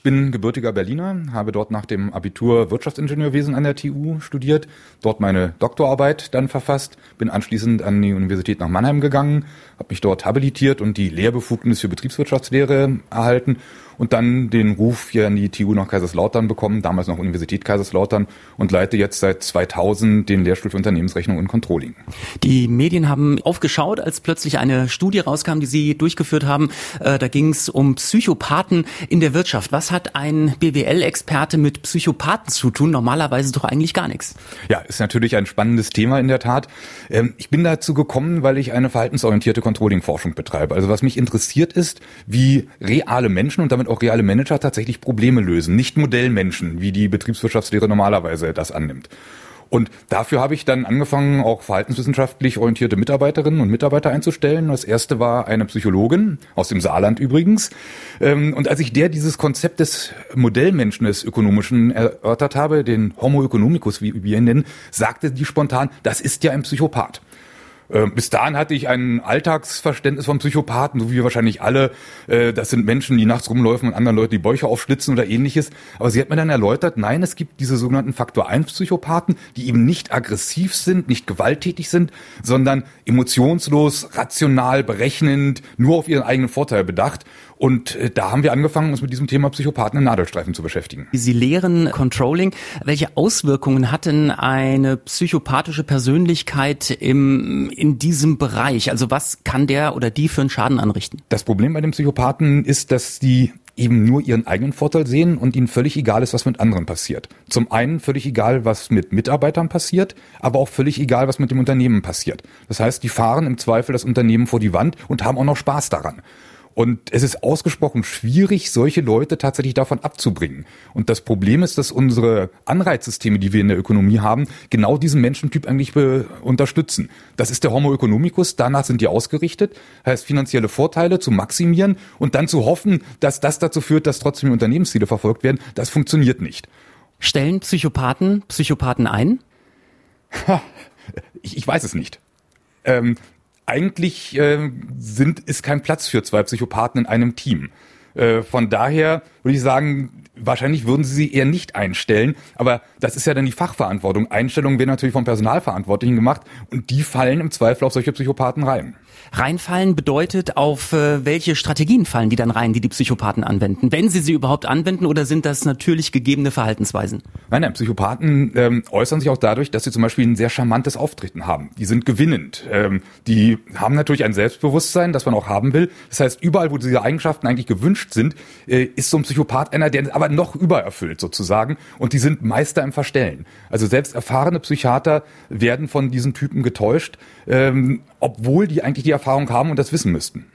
Ich bin gebürtiger Berliner, habe dort nach dem Abitur Wirtschaftsingenieurwesen an der TU studiert, dort meine Doktorarbeit dann verfasst, bin anschließend an die Universität nach Mannheim gegangen, habe mich dort habilitiert und die Lehrbefugnis für Betriebswirtschaftslehre erhalten und dann den Ruf hier an die TU nach Kaiserslautern bekommen, damals noch Universität Kaiserslautern und leite jetzt seit 2000 den Lehrstuhl für Unternehmensrechnung und Controlling. Die Medien haben aufgeschaut, als plötzlich eine Studie rauskam, die Sie durchgeführt haben. Äh, da ging es um Psychopathen in der Wirtschaft. Was hat ein BWL-Experte mit Psychopathen zu tun? Normalerweise doch eigentlich gar nichts. Ja, ist natürlich ein spannendes Thema in der Tat. Ähm, ich bin dazu gekommen, weil ich eine verhaltensorientierte Controlling-Forschung betreibe. Also was mich interessiert ist, wie reale Menschen und damit auch reale Manager tatsächlich Probleme lösen, nicht Modellmenschen, wie die Betriebswirtschaftslehre normalerweise das annimmt. Und dafür habe ich dann angefangen, auch verhaltenswissenschaftlich orientierte Mitarbeiterinnen und Mitarbeiter einzustellen. Das erste war eine Psychologin, aus dem Saarland übrigens. Ähm, und als ich der dieses Konzept des Modellmenschen des Ökonomischen erörtert habe, den Homo economicus, wie wir ihn nennen, sagte die spontan, das ist ja ein Psychopath. Ähm, bis dahin hatte ich ein Alltagsverständnis von Psychopathen, so wie wir wahrscheinlich alle. Äh, das sind Menschen, die nachts rumläufen und anderen Leuten die Bäuche aufschlitzen oder ähnliches. Aber sie hat mir dann erläutert, nein, es gibt diese sogenannten Faktor 1 Psychopathen, die eben nicht aggressiv sind, nicht gewalttätig sind, sondern emotionslos, rational, berechnend, nur auf ihren eigenen Vorteil bedacht. Und äh, da haben wir angefangen, uns mit diesem Thema Psychopathen in Nadelstreifen zu beschäftigen. Sie lehren Controlling. Welche Auswirkungen hat denn eine psychopathische Persönlichkeit im, in diesem Bereich? Also was kann der oder die für einen Schaden anrichten? Das Problem bei den Psychopathen ist, dass die eben nur ihren eigenen Vorteil sehen und ihnen völlig egal ist, was mit anderen passiert. Zum einen völlig egal, was mit Mitarbeitern passiert, aber auch völlig egal, was mit dem Unternehmen passiert. Das heißt, die fahren im Zweifel das Unternehmen vor die Wand und haben auch noch Spaß daran. Und es ist ausgesprochen schwierig, solche Leute tatsächlich davon abzubringen. Und das Problem ist, dass unsere Anreizsysteme, die wir in der Ökonomie haben, genau diesen Menschentyp eigentlich unterstützen. Das ist der Homo economicus, danach sind die ausgerichtet, heißt finanzielle Vorteile zu maximieren und dann zu hoffen, dass das dazu führt, dass trotzdem die Unternehmensziele verfolgt werden. Das funktioniert nicht. Stellen Psychopathen Psychopathen ein? ich, ich weiß es nicht. Ähm, eigentlich äh, sind, ist kein Platz für zwei Psychopathen in einem Team. Äh, von daher würde ich sagen, wahrscheinlich würden sie sie eher nicht einstellen, aber das ist ja dann die Fachverantwortung. Einstellungen werden natürlich vom Personalverantwortlichen gemacht und die fallen im Zweifel auf solche Psychopathen rein. Reinfallen bedeutet, auf äh, welche Strategien fallen die dann rein, die die Psychopathen anwenden? Wenn sie sie überhaupt anwenden oder sind das natürlich gegebene Verhaltensweisen? Nein, nein, Psychopathen ähm, äußern sich auch dadurch, dass sie zum Beispiel ein sehr charmantes Auftreten haben. Die sind gewinnend. Ähm, die haben natürlich ein Selbstbewusstsein, das man auch haben will. Das heißt, überall, wo diese Eigenschaften eigentlich gewünscht sind, äh, ist so ein Psychopath einer, der aber noch übererfüllt sozusagen. Und die sind Meister im Verstellen. Also selbst erfahrene Psychiater werden von diesen Typen getäuscht, ähm, obwohl die eigentlich die Erfahrung haben und das wissen müssten.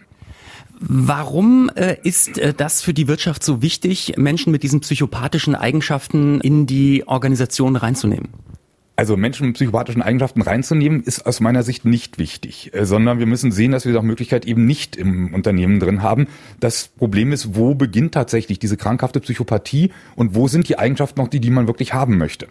Warum äh, ist äh, das für die Wirtschaft so wichtig, Menschen mit diesen psychopathischen Eigenschaften in die Organisation reinzunehmen? Also Menschen mit psychopathischen Eigenschaften reinzunehmen, ist aus meiner Sicht nicht wichtig, äh, sondern wir müssen sehen, dass wir diese Möglichkeit eben nicht im Unternehmen drin haben. Das Problem ist, wo beginnt tatsächlich diese krankhafte Psychopathie und wo sind die Eigenschaften noch die, die man wirklich haben möchte?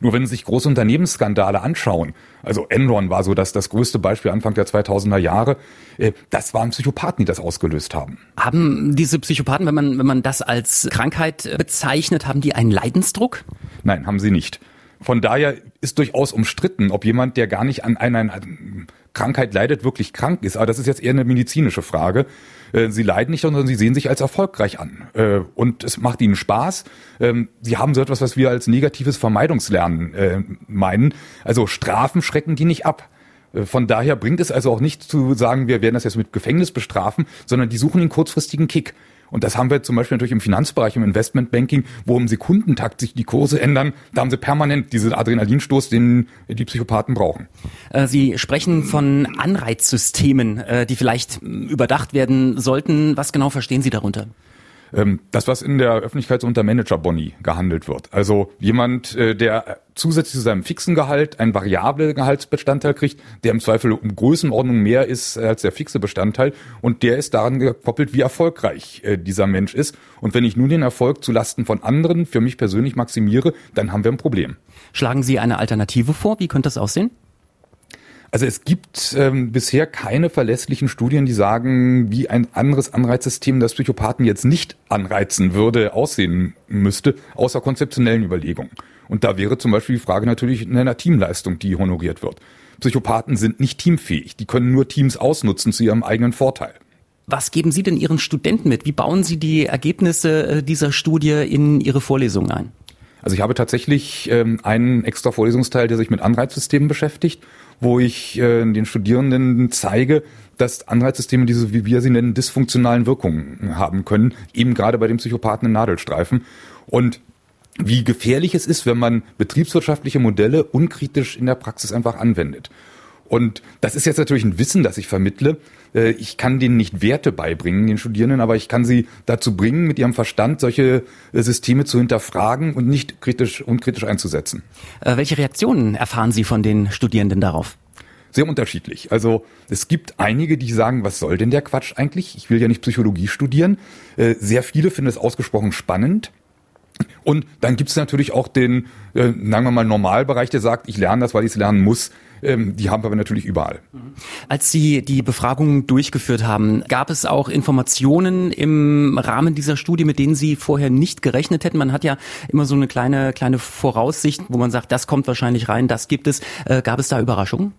Nur wenn Sie sich große Unternehmensskandale anschauen, also Enron war so das, das größte Beispiel Anfang der 2000er Jahre, äh, das waren Psychopathen, die das ausgelöst haben. Haben diese Psychopathen, wenn man, wenn man das als Krankheit bezeichnet, haben die einen Leidensdruck? Nein, haben sie nicht. Von daher ist durchaus umstritten, ob jemand, der gar nicht an einer Krankheit leidet, wirklich krank ist. Aber das ist jetzt eher eine medizinische Frage. Äh, sie leiden nicht, sondern sie sehen sich als erfolgreich an. Äh, und es macht ihnen Spaß. Ähm, sie haben so etwas, was wir als negatives Vermeidungslernen äh, meinen. Also Strafen schrecken die nicht ab. Von daher bringt es also auch nicht zu sagen, wir werden das jetzt mit Gefängnis bestrafen, sondern die suchen den kurzfristigen Kick. Und das haben wir zum Beispiel natürlich im Finanzbereich, im Investmentbanking, wo im Sekundentakt sich die Kurse ändern. Da haben sie permanent diesen Adrenalinstoß, den die Psychopathen brauchen. Äh, sie sprechen von Anreizsystemen, äh, die vielleicht überdacht werden sollten. Was genau verstehen Sie darunter? Ähm, das, was in der Öffentlichkeit so unter Manager-Boni gehandelt wird. Also jemand, äh, der zusätzlich zu seinem fixen Gehalt einen variable Gehaltsbestandteil kriegt, der im Zweifel um Größenordnung mehr ist als der fixe Bestandteil und der ist daran gekoppelt, wie erfolgreich äh, dieser Mensch ist. Und wenn ich nun den Erfolg zu Lasten von anderen für mich persönlich maximiere, dann haben wir ein Problem. Schlagen Sie eine Alternative vor? Wie könnte das aussehen? Also es gibt ähm, bisher keine verlässlichen Studien, die sagen, wie ein anderes Anreizsystem, das Psychopathen jetzt nicht anreizen würde, aussehen müsste, außer konzeptionellen Überlegungen. Und da wäre zum Beispiel die Frage natürlich in einer Teamleistung, die honoriert wird. Psychopathen sind nicht teamfähig, die können nur Teams ausnutzen zu ihrem eigenen Vorteil. Was geben Sie denn Ihren Studenten mit? Wie bauen Sie die Ergebnisse äh, dieser Studie in Ihre Vorlesungen ein? Also ich habe tatsächlich ähm, einen extra Vorlesungsteil, der sich mit Anreizsystemen beschäftigt, wo ich äh, den Studierenden zeige, dass Anreizsysteme diese, wie wir sie nennen, dysfunktionalen Wirkungen haben können, eben gerade bei dem Psychopathen in Nadelstreifen. Und wie gefährlich es ist, wenn man betriebswirtschaftliche Modelle unkritisch in der Praxis einfach anwendet. Und das ist jetzt natürlich ein Wissen, das ich vermittle. Äh, ich kann denen nicht Werte beibringen, den Studierenden, aber ich kann sie dazu bringen, mit ihrem Verstand solche äh, Systeme zu hinterfragen und nicht kritisch, unkritisch einzusetzen. Äh, welche Reaktionen erfahren Sie von den Studierenden darauf? Sehr unterschiedlich. Also es gibt einige, die sagen, was soll denn der Quatsch eigentlich? Ich will ja nicht Psychologie studieren. Sehr viele finden es ausgesprochen spannend. Und dann gibt es natürlich auch den, äh, sagen wir mal, Normalbereich, der sagt, ich lerne das, weil ich es lernen muss. Ähm, die haben wir natürlich überall. Als Sie die Befragung durchgeführt haben, gab es auch Informationen im Rahmen dieser Studie, mit denen Sie vorher nicht gerechnet hätten? Man hat ja immer so eine kleine, kleine Voraussicht, wo man sagt, das kommt wahrscheinlich rein, das gibt es. Äh, gab es da Überraschungen?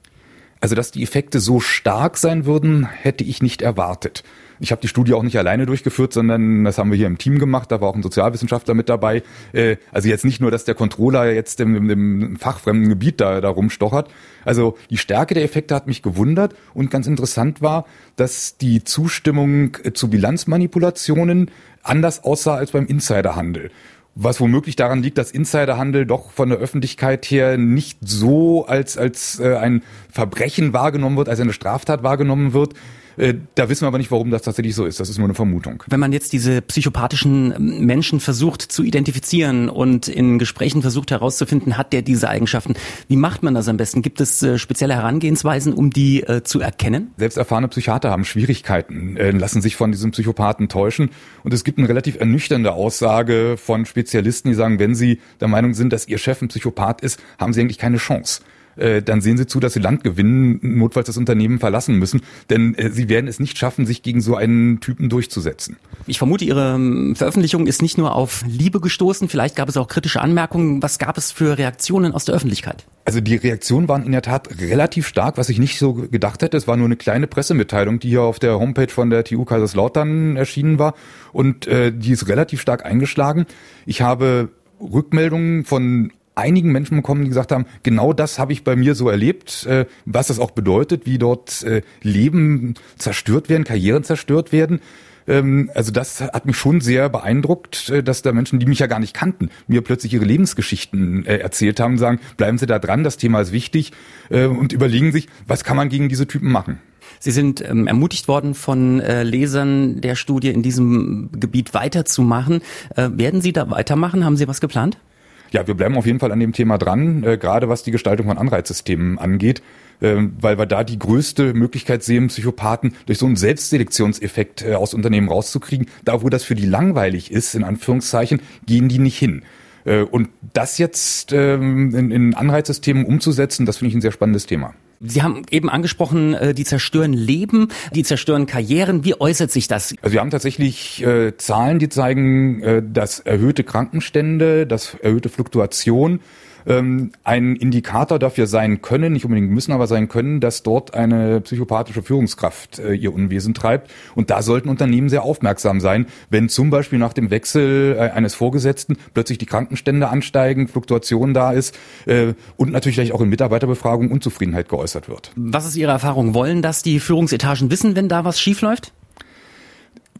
Also, dass die Effekte so stark sein würden, hätte ich nicht erwartet. Ich habe die Studie auch nicht alleine durchgeführt, sondern das haben wir hier im Team gemacht. Da war auch ein Sozialwissenschaftler mit dabei. Äh, also jetzt nicht nur, dass der Controller jetzt im, im fachfremden Gebiet da, da rumstochert. Also die Stärke der Effekte hat mich gewundert und ganz interessant war, dass die Zustimmung zu Bilanzmanipulationen anders aussah als beim Insiderhandel was womöglich daran liegt, dass Insiderhandel doch von der Öffentlichkeit her nicht so als, als äh, ein Verbrechen wahrgenommen wird, als eine Straftat wahrgenommen wird. Äh, da wissen wir aber nicht, warum das tatsächlich so ist. Das ist nur eine Vermutung. Wenn man jetzt diese psychopathischen Menschen versucht zu identifizieren und in Gesprächen versucht herauszufinden, hat der diese Eigenschaften, wie macht man das am besten? Gibt es äh, spezielle Herangehensweisen, um die äh, zu erkennen? Selbst erfahrene Psychiater haben Schwierigkeiten, lassen sich von diesem Psychopathen täuschen. Und es gibt eine relativ ernüchternde Aussage von Spezialisten, die sagen, wenn sie der Meinung sind, dass ihr Chef ein Psychopath ist, haben sie eigentlich keine Chance. Äh, dann sehen Sie zu, dass Sie Land gewinnen, notfalls das Unternehmen verlassen müssen, denn äh, Sie werden es nicht schaffen, sich gegen so einen Typen durchzusetzen. Ich vermute, Ihre ähm, Veröffentlichung ist nicht nur auf Liebe gestoßen, vielleicht gab es auch kritische Anmerkungen. Was gab es für Reaktionen aus der Öffentlichkeit? Also die Reaktionen waren in der Tat relativ stark, was ich nicht so gedacht hätte. Es war nur eine kleine Pressemitteilung, die hier auf der Homepage von der TU Kaiserslautern erschienen war und äh, die ist relativ stark eingeschlagen. Ich habe Rückmeldungen von einigen Menschen bekommen, die gesagt haben, genau das habe ich bei mir so erlebt, äh, was das auch bedeutet, wie dort äh, Leben zerstört werden, Karrieren zerstört werden. Ähm, also das hat mich schon sehr beeindruckt, äh, dass da Menschen, die mich ja gar nicht kannten, mir plötzlich ihre Lebensgeschichten äh, erzählt haben, sagen, bleiben Sie da dran, das Thema ist wichtig äh, und überlegen sich, was kann man gegen diese Typen machen. Sie sind ähm, ermutigt worden von äh, Lesern der Studie in diesem Gebiet weiterzumachen. Äh, werden Sie da weitermachen? Haben Sie was geplant? Ja, wir bleiben auf jeden Fall an dem Thema dran, äh, gerade was die Gestaltung von Anreizsystemen angeht, äh, weil wir da die größte Möglichkeit sehen, Psychopathen durch so einen Selbstselektionseffekt äh, aus Unternehmen rauszukriegen. Da, wo das für die langweilig ist, in Anführungszeichen, gehen die nicht hin. Äh, und das jetzt ähm, in, in Anreizsystemen umzusetzen, das finde ich ein sehr spannendes Thema. Sie haben eben angesprochen, äh, die zerstören Leben, die zerstören Karrieren. Wie äußert sich das? Also wir haben tatsächlich äh, Zahlen, die zeigen, äh, dass erhöhte Krankenstände, dass erhöhte Fluktuation ähm, ein Indikator dafür sein können, nicht unbedingt müssen, aber sein können, dass dort eine psychopathische Führungskraft äh, ihr Unwesen treibt. Und da sollten Unternehmen sehr aufmerksam sein, wenn zum Beispiel nach dem Wechsel äh, eines Vorgesetzten plötzlich die Krankenstände ansteigen, Fluktuation da ist äh, und natürlich auch in Mitarbeiterbefragungen Unzufriedenheit geäußert wird. Was ist Ihre Erfahrung? Wollen das die Führungsetagen wissen, wenn da was schiefläuft?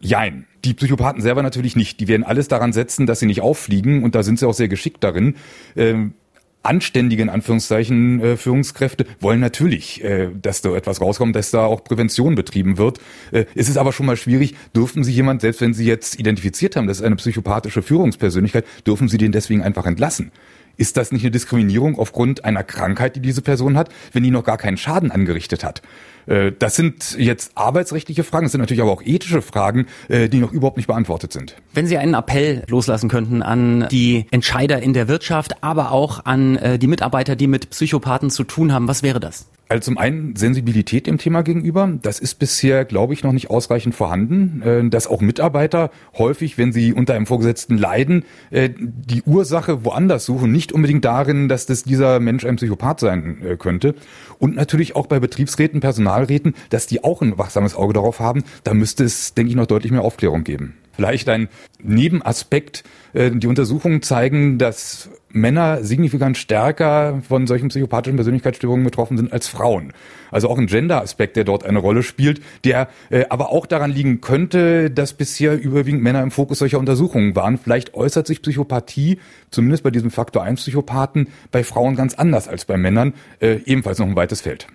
Jein. Die Psychopathen selber natürlich nicht. Die werden alles daran setzen, dass sie nicht auffliegen und da sind sie auch sehr geschickt darin. Ähm, anständige, in Anführungszeichen, äh, Führungskräfte wollen natürlich, äh, dass da etwas rauskommt, dass da auch Prävention betrieben wird. Äh, es ist aber schon mal schwierig, dürfen Sie jemand, selbst wenn Sie jetzt identifiziert haben, das ist eine psychopathische Führungspersönlichkeit, dürfen Sie den deswegen einfach entlassen? Ist das nicht eine Diskriminierung aufgrund einer Krankheit, die diese Person hat, wenn die noch gar keinen Schaden angerichtet hat? Äh, das sind jetzt arbeitsrechtliche Fragen, das sind natürlich aber auch ethische Fragen, äh, die noch überhaupt nicht beantwortet sind. Wenn Sie einen Appell loslassen könnten an die Entscheider in der Wirtschaft, aber auch an äh, die Mitarbeiter, die mit Psychopathen zu tun haben, was wäre das? Also zum einen Sensibilität dem Thema gegenüber. Das ist bisher, glaube ich, noch nicht ausreichend vorhanden. Dass auch Mitarbeiter häufig, wenn sie unter einem Vorgesetzten leiden, die Ursache woanders suchen, nicht unbedingt darin, dass das dieser Mensch ein Psychopath sein könnte. Und natürlich auch bei Betriebsräten, Personalräten, dass die auch ein wachsames Auge darauf haben. Da müsste es, denke ich, noch deutlich mehr Aufklärung geben. Vielleicht ein Nebenaspekt. Die Untersuchungen zeigen, dass Männer signifikant stärker von solchen psychopathischen Persönlichkeitsstörungen betroffen sind als Frauen. Also auch ein Gender-Aspekt, der dort eine Rolle spielt, der äh, aber auch daran liegen könnte, dass bisher überwiegend Männer im Fokus solcher Untersuchungen waren. Vielleicht äußert sich Psychopathie, zumindest bei diesem Faktor 1 Psychopathen, bei Frauen ganz anders als bei Männern. Äh, ebenfalls noch ein weites Feld.